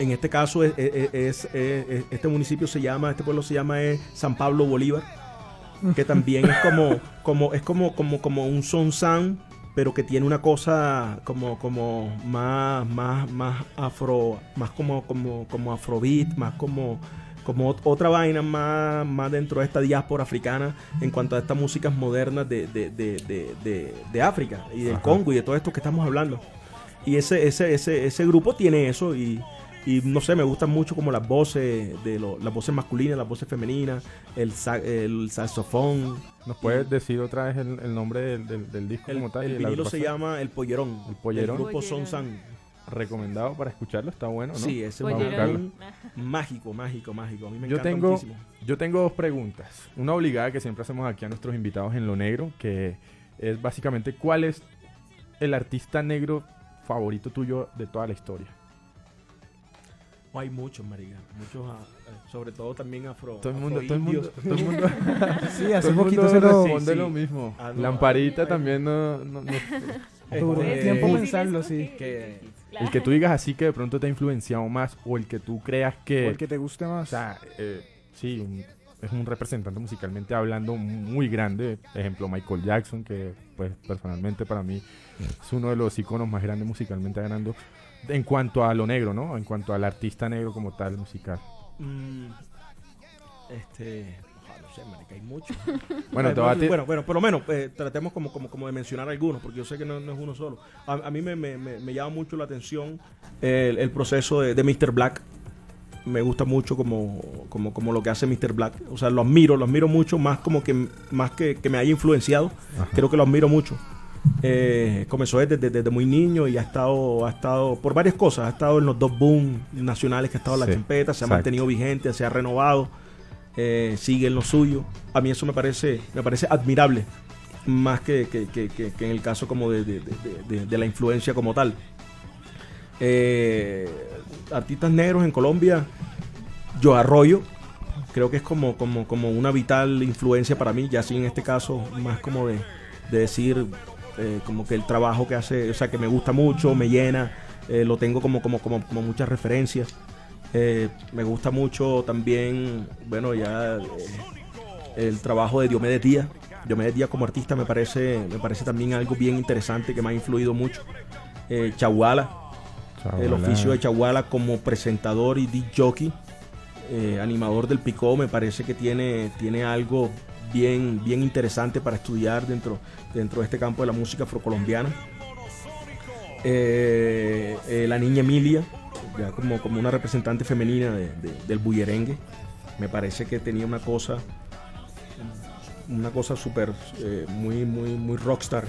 En este caso, es, es- es- es- este municipio se llama, este pueblo se llama San Pablo Bolívar, que también es como, como, es como, como, como un son san, pero que tiene una cosa como, como más, más, más afro, más como, como, como afrobeat, más como, como ot- otra vaina más, más dentro de esta diáspora africana en cuanto a estas músicas modernas de, de, de, de, de- de África y del Ajá. Congo y de todo esto que estamos hablando. Y ese, ese, ese, ese grupo tiene eso y, y no sé, me gustan mucho como las voces, de lo- las voces masculinas, las voces femeninas, el, sa- el saxofón. ¿Nos puedes decir otra vez el, el nombre del, del- del disco El, como tal? el vinilo se llama El Pollerón. El Pollerón. del grupo Pollerón. Son San. Recomendado para escucharlo, está bueno, ¿no? Sí, ese es un mágico, mágico, mágico. A mí me Yo encanta tengo, muchísimo. yo tengo dos preguntas. Una obligada que siempre hacemos aquí a nuestros invitados en Lo Negro, que es básicamente cuál es el artista negro favorito tuyo de toda la historia. Oh, hay muchos, marica. Muchos, ah, eh, sobre todo también afro. Todo el mundo, todo el mundo, todo el mundo, Sí, hace todo el poquito mundo se lo... responde Sí, lo mismo. Ah, no, Lamparita ay. también no, no- Este, tiempo sí, pensarlo, sí. que el que tú digas así que de pronto te ha influenciado más o el que tú creas que, O el que te guste o más. sea, eh, sí, un- es un representante musicalmente hablando muy grande. Ejemplo, Michael Jackson, que pues personalmente para mí es uno de los iconos más grandes musicalmente hablando en cuanto a lo negro, ¿no? En cuanto al artista negro como tal musical. Mm, este. ojalá, no no sé, marica, hay muchos. Bueno, te voy a ti- bueno, bueno, por lo menos eh, tratemos como, como, como de mencionar algunos, porque yo sé que no, no es uno solo. A, a mí me, me- me- me llama mucho la atención el, el proceso de, de Mr. Black. Me gusta mucho como, como, como lo que hace Mr. Black. O sea, lo admiro, lo admiro mucho, más como que más que, que me haya influenciado. Creo que lo admiro mucho. Eh, comenzó desde, desde- desde muy niño y ha estado, ha estado por varias cosas. Ha estado en los dos boom nacionales que ha estado en la Sí, champeta, se ha mantenido vigente, se ha renovado, eh, sigue en lo suyo. A mí eso me parece, me parece admirable, más que, que- que- que- en el caso como de, de- de- la influencia como tal. Eh, artistas negros en Colombia, Yo Arroyo, creo que es como, como, como una vital influencia para mí, ya sí en este caso, más como de, de decir, eh, como que el trabajo que hace, o sea, que me gusta mucho, me llena, eh, lo tengo como, como, como, como muchas referencias. Eh, me gusta mucho también, bueno, ya el trabajo de Diomedes Díaz. Diomedes Díaz como artista me parece, me parece también algo bien interesante que me ha influido mucho. Chaguala, el oficio de Chaguala como presentador y disc jockey, animador del Picó, me parece que tiene, tiene algo bien, bien interesante para estudiar dentro, dentro de este campo de la música afrocolombiana. Eh, eh, la niña Emilia, ya como, como una representante femenina de- de- del bullerengue, me parece que tenía una cosa, una cosa súper, eh, muy, muy, muy rockstar.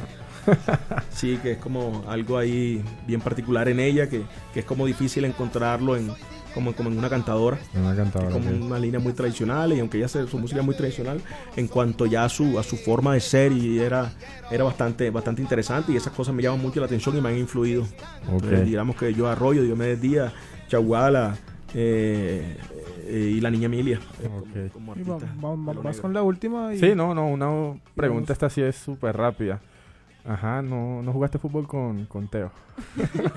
Sí, que es como algo ahí bien particular en ella, que, que es como difícil encontrarlo en, como, como en una cantadora. Una cantadora, Es como una línea muy tradicional y aunque ella hace su música es muy tradicional, en cuanto ya a su, a su forma de ser y era, era bastante, bastante interesante y esas cosas me llaman mucho la atención y me han influido. Eh, digamos que yo Arroyo, Diomedes Díaz, Chaguala eh, eh, y la niña Emilia. eh, como- como Y va- artista va- va- de lo vas negro. con la última. Y... Sí, no, no, una pregunta Vamos. esta sí es súper rápida. Ajá, no, no jugaste fútbol con, con Teo.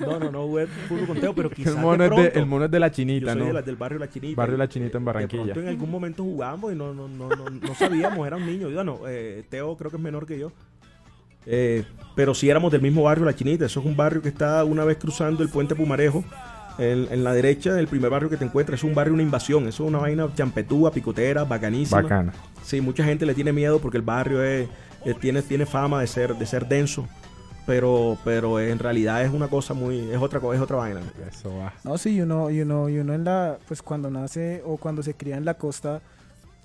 No, no, no jugué fútbol con Teo, pero quizás el, mono de es de, el mono es de la Yo chinita, soy ¿no? de la- del barrio La Chinita. Barrio La Chinita en De Barranquilla. pronto en algún momento jugamos y no, no, no, no, no, no sabíamos, era un niño. Y Bueno, eh, Teo creo que es menor que yo. Eh, pero sí éramos del mismo barrio La Chinita. Eso es un barrio que está una vez cruzando el puente Pumarejo. En, en la derecha, el primer barrio que te encuentras. Es un barrio, una invasión. Eso es una vaina champetúa, picotera, bacanísima. Bacana. Sí, mucha gente le tiene miedo porque el barrio es, eh, tiene, tiene fama de ser, de ser denso. Pero, pero en realidad es una cosa muy, es otra cosa, es otra vaina. Eso va. No, sí, y uno, y uno, y uno en la, pues cuando nace o cuando se cría en la costa,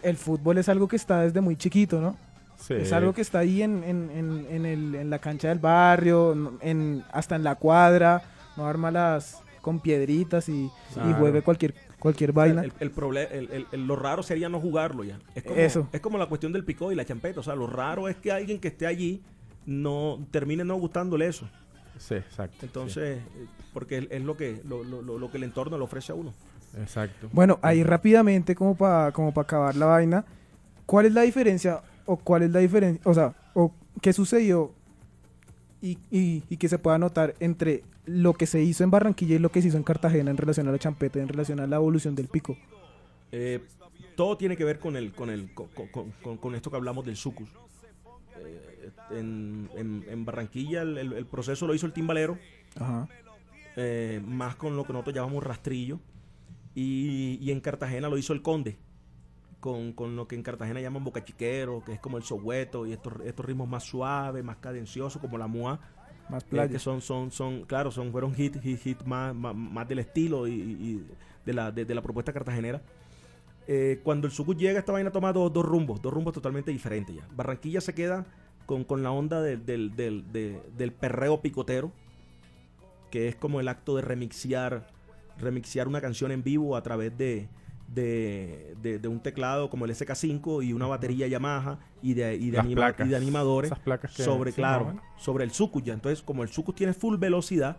el fútbol es algo que está desde muy chiquito, ¿no? Sí. Es algo que está ahí en, en, en, en el, en la cancha del barrio, en, hasta en la cuadra, no arma las con piedritas y, y Claro. juegue cualquier, cualquier vaina. El, el proble- el- el- el- lo raro sería no jugarlo ya. Es como, Eso. Es como la cuestión del picó y la champeta. O sea, lo raro es que alguien que esté allí no termine no gustándole eso. Sí, exacto. Entonces, eh, porque es, es lo que lo, lo- lo- que el entorno le ofrece a uno. Exacto. Bueno, ahí rápidamente, como para como pa acabar la vaina, ¿cuál es la diferencia o cuál es la diferencia, o sea, o qué sucedió y, y, y que se pueda notar entre lo que se hizo en Barranquilla y lo que se hizo en Cartagena en relación a la champeta, en relación a la evolución del pico? Eh, todo tiene que ver con el con el con, con- esto que hablamos del sucus. Eh, en, en- en Barranquilla el, el- el proceso lo hizo el timbalero, Ajá. eh, más con lo que nosotros llamamos rastrillo, y, y en Cartagena lo hizo el conde, con, con lo que en Cartagena llaman bocachiquero, que es como el soweto, y estos, estos ritmos más suaves, más cadenciosos, como la mua. Más eh, playa. que son, son, son, claro, son, fueron hit, hit, hit más, más, más del estilo y, y de, la, de, de la propuesta cartagenera. Eh, cuando el Sucus llega, esta vaina toma dos, dos rumbos, dos rumbos totalmente diferentes ya. Barranquilla se queda con, con la onda del, del, del, de- del perreo picotero, que es como el acto de remixear, remixear una canción en vivo a través de, de, de- de un teclado como el SK5 y una batería Yamaha y de, y de, Las anima- placas. y de animadores placas sobre, claro, sobre el Sucus ya. Entonces, como el Sucus tiene full velocidad,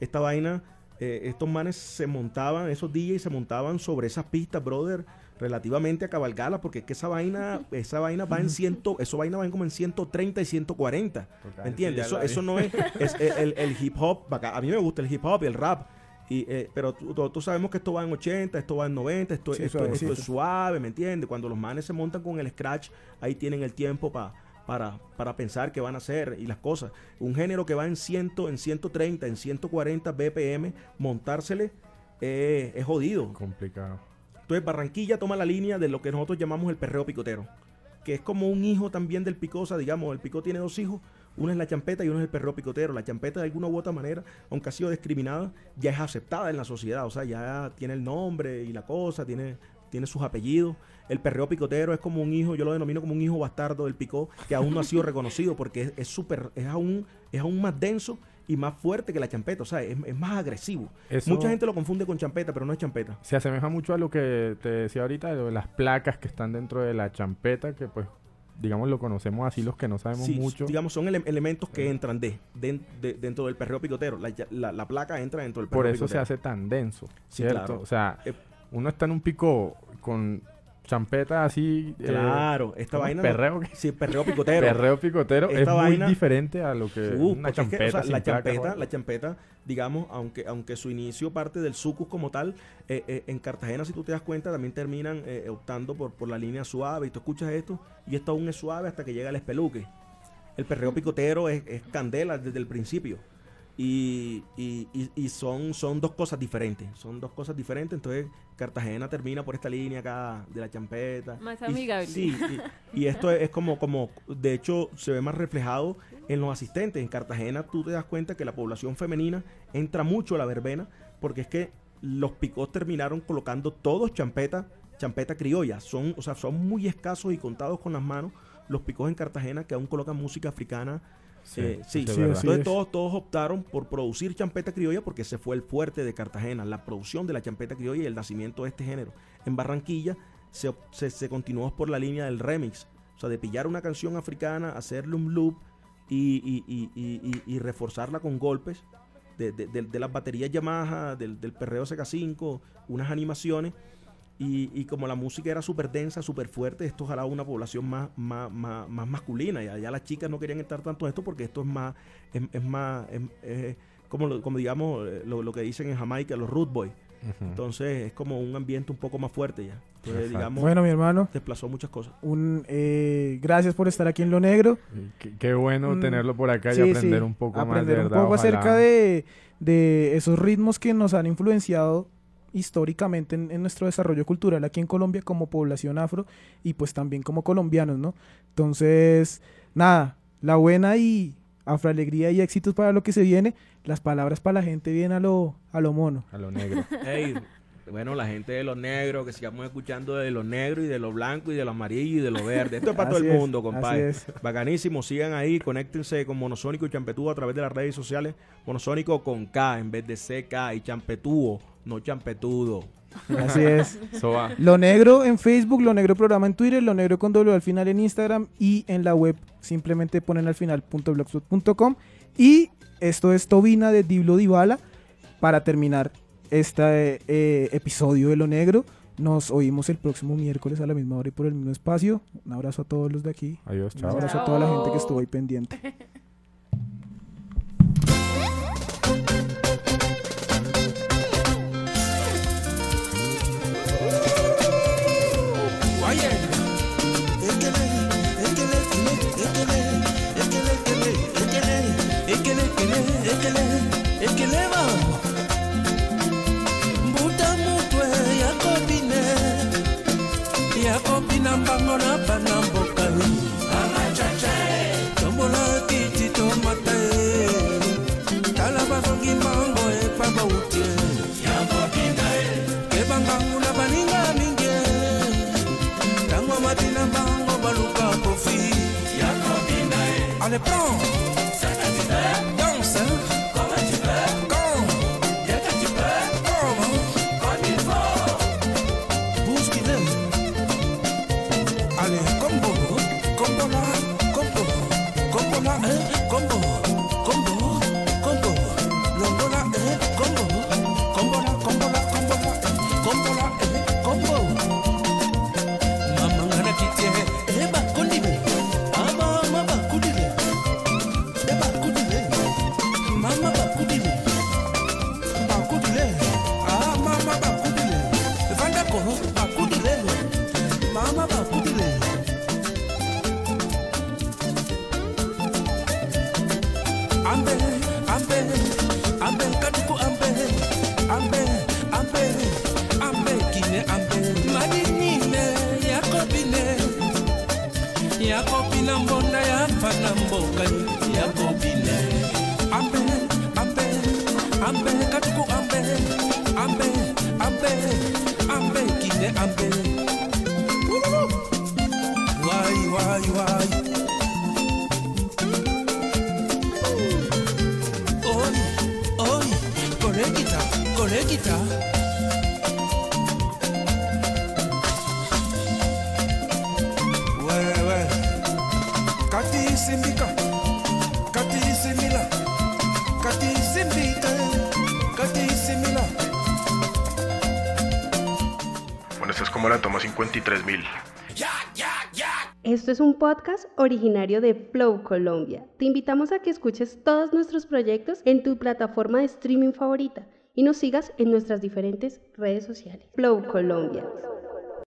esta vaina, eh, estos manes se montaban, esos DJs se montaban sobre esas pistas, brother, relativamente a cabalgarlas, porque es que esa vaina, esa vaina va en ciento, eso vaina va en como en 130 y 140. ¿Me entiendes? Eso, eso no es, es el, el hip hop, a mí me gusta el hip hop y el rap. Y, eh, pero tú sabemos que esto va en 80, esto va en 90, esto, Sí, esto, esto suavecito. es suave, ¿me entiendes? Cuando los manes se montan con el scratch, ahí tienen el tiempo pa- para, para pensar qué van a hacer y las cosas. Un género que va en 100, en 130, en 140 BPM, montársele eh, es jodido. Complicado. Entonces Barranquilla toma la línea de lo que nosotros llamamos el perreo picotero, que es como un hijo también del picosa, digamos, el picó tiene dos hijos, uno es la champeta y uno es el perreo picotero. La champeta de alguna u otra manera, aunque ha sido discriminada, ya es aceptada en la sociedad, o sea, ya tiene el nombre y la cosa, tiene, tiene sus apellidos. El perreo picotero es como un hijo, yo lo denomino como un hijo bastardo del picó, que aún no ha sido reconocido porque es, súper, es aún, es aún más denso y más fuerte que la champeta, o sea, es, es más agresivo. Eso- Mucha gente lo confunde con champeta, pero no es champeta. Se asemeja mucho a lo que te decía ahorita, de las placas que están dentro de la champeta, que pues, digamos, lo conocemos así los que no sabemos Sí, mucho. digamos, son ele- elementos que entran de, de- de- dentro del perreo picotero. La, la- la placa entra dentro del perreo Por eso se hace tan denso, Sí, ¿cierto? claro. O sea, Eh, uno está en un pico con champeta así... eh, Claro, esta vaina. no- Perreo. Sí, perreo picotero. Perreo picotero es Esta muy vaina- diferente a lo que Uh, una porque es que, champeta o sea, sin la champeta, la champeta, digamos, aunque aunque su inicio parte del sucus como tal, eh, eh, en Cartagena, si tú te das cuenta, también terminan eh, optando por, por la línea suave. Y tú escuchas esto, y esto aún es suave hasta que llega el espeluque. El perreo picotero es, es candela desde el principio. Y, y- y- y son, son dos cosas diferentes. Son dos cosas diferentes. Entonces, Cartagena termina por esta línea acá de la champeta. Más amigable. sí, y, y esto es, es como, como, de hecho, se ve más reflejado en los asistentes. En Cartagena tú te das cuenta que la población femenina entra mucho a la verbena, porque es que los picos terminaron colocando todos champeta, champeta criolla. Son, o sea, son muy escasos y contados con las manos los picos en Cartagena que aún colocan música africana. Sí, Eh, entonces es. todos, todos optaron por producir champeta criolla porque ese fue el fuerte de Cartagena, la producción de la champeta criolla y el nacimiento de este género. En Barranquilla se, se, se continuó por la línea del remix, o sea, de pillar una canción africana, hacerle un loop y, y- y- y- y- y reforzarla con golpes de, de- de- de las baterías Yamaha, del, del perreo CK5, unas animaciones. Y, y como la música era súper densa, súper fuerte, esto jalaba una población más, más, más, más masculina. Y allá las chicas no querían estar tanto en esto porque esto es más, es, es más, es- es como, lo- como digamos, eh, lo, lo que dicen en Jamaica, los root boys. Entonces es como un ambiente un poco más fuerte ya. Entonces, digamos, Bueno, mi hermano, desplazó muchas cosas. un, eh, gracias por estar aquí en Lo Negro. Qué, qué bueno Mm, tenerlo por acá Sí, y aprender sí, un poco más aprender un verdad. poco ojalá. acerca de, de esos ritmos que nos han influenciado históricamente en, en nuestro desarrollo cultural aquí en Colombia como población afro y pues también como colombianos, ¿no? Entonces, nada, la buena y afroalegría y éxitos para lo que se viene, las palabras para la gente bien a lo, a lo mono. A lo negro. Ey, bueno, la gente de los negros, que sigamos escuchando de los negros y de los blancos y de los amarillos y de los verdes. Esto es para todo el mundo, compadre. Bacanísimo, sigan ahí, conéctense con Monosónico y Champetúo a través de las redes sociales. Monosónico con K en vez de CK y Champetúo, no Champetudo. Así es. Lo Negro en Facebook, Lo Negro Programa en Twitter, Lo Negro con doble al final en Instagram y en la web simplemente ponen al final punto blogspot.com y esto es Tobina de Diblo Dibala para terminar este eh, episodio de Lo Negro. Nos oímos el próximo miércoles a la misma hora y por el mismo espacio. Un abrazo a todos los de aquí. Adiós, Un chao. abrazo a toda la gente que estuvo ahí pendiente. yakopina mbango na bana mboka tombola kiti tomata ye tala bazongi mbango epa bautie kebangangu na baninga mingi ntango matina mbango baluka kofi. Ale prend es un podcast originario de Flow Colombia. Te invitamos a que escuches todos nuestros proyectos en tu plataforma de streaming favorita y nos sigas en nuestras diferentes redes sociales. Flow Colombia.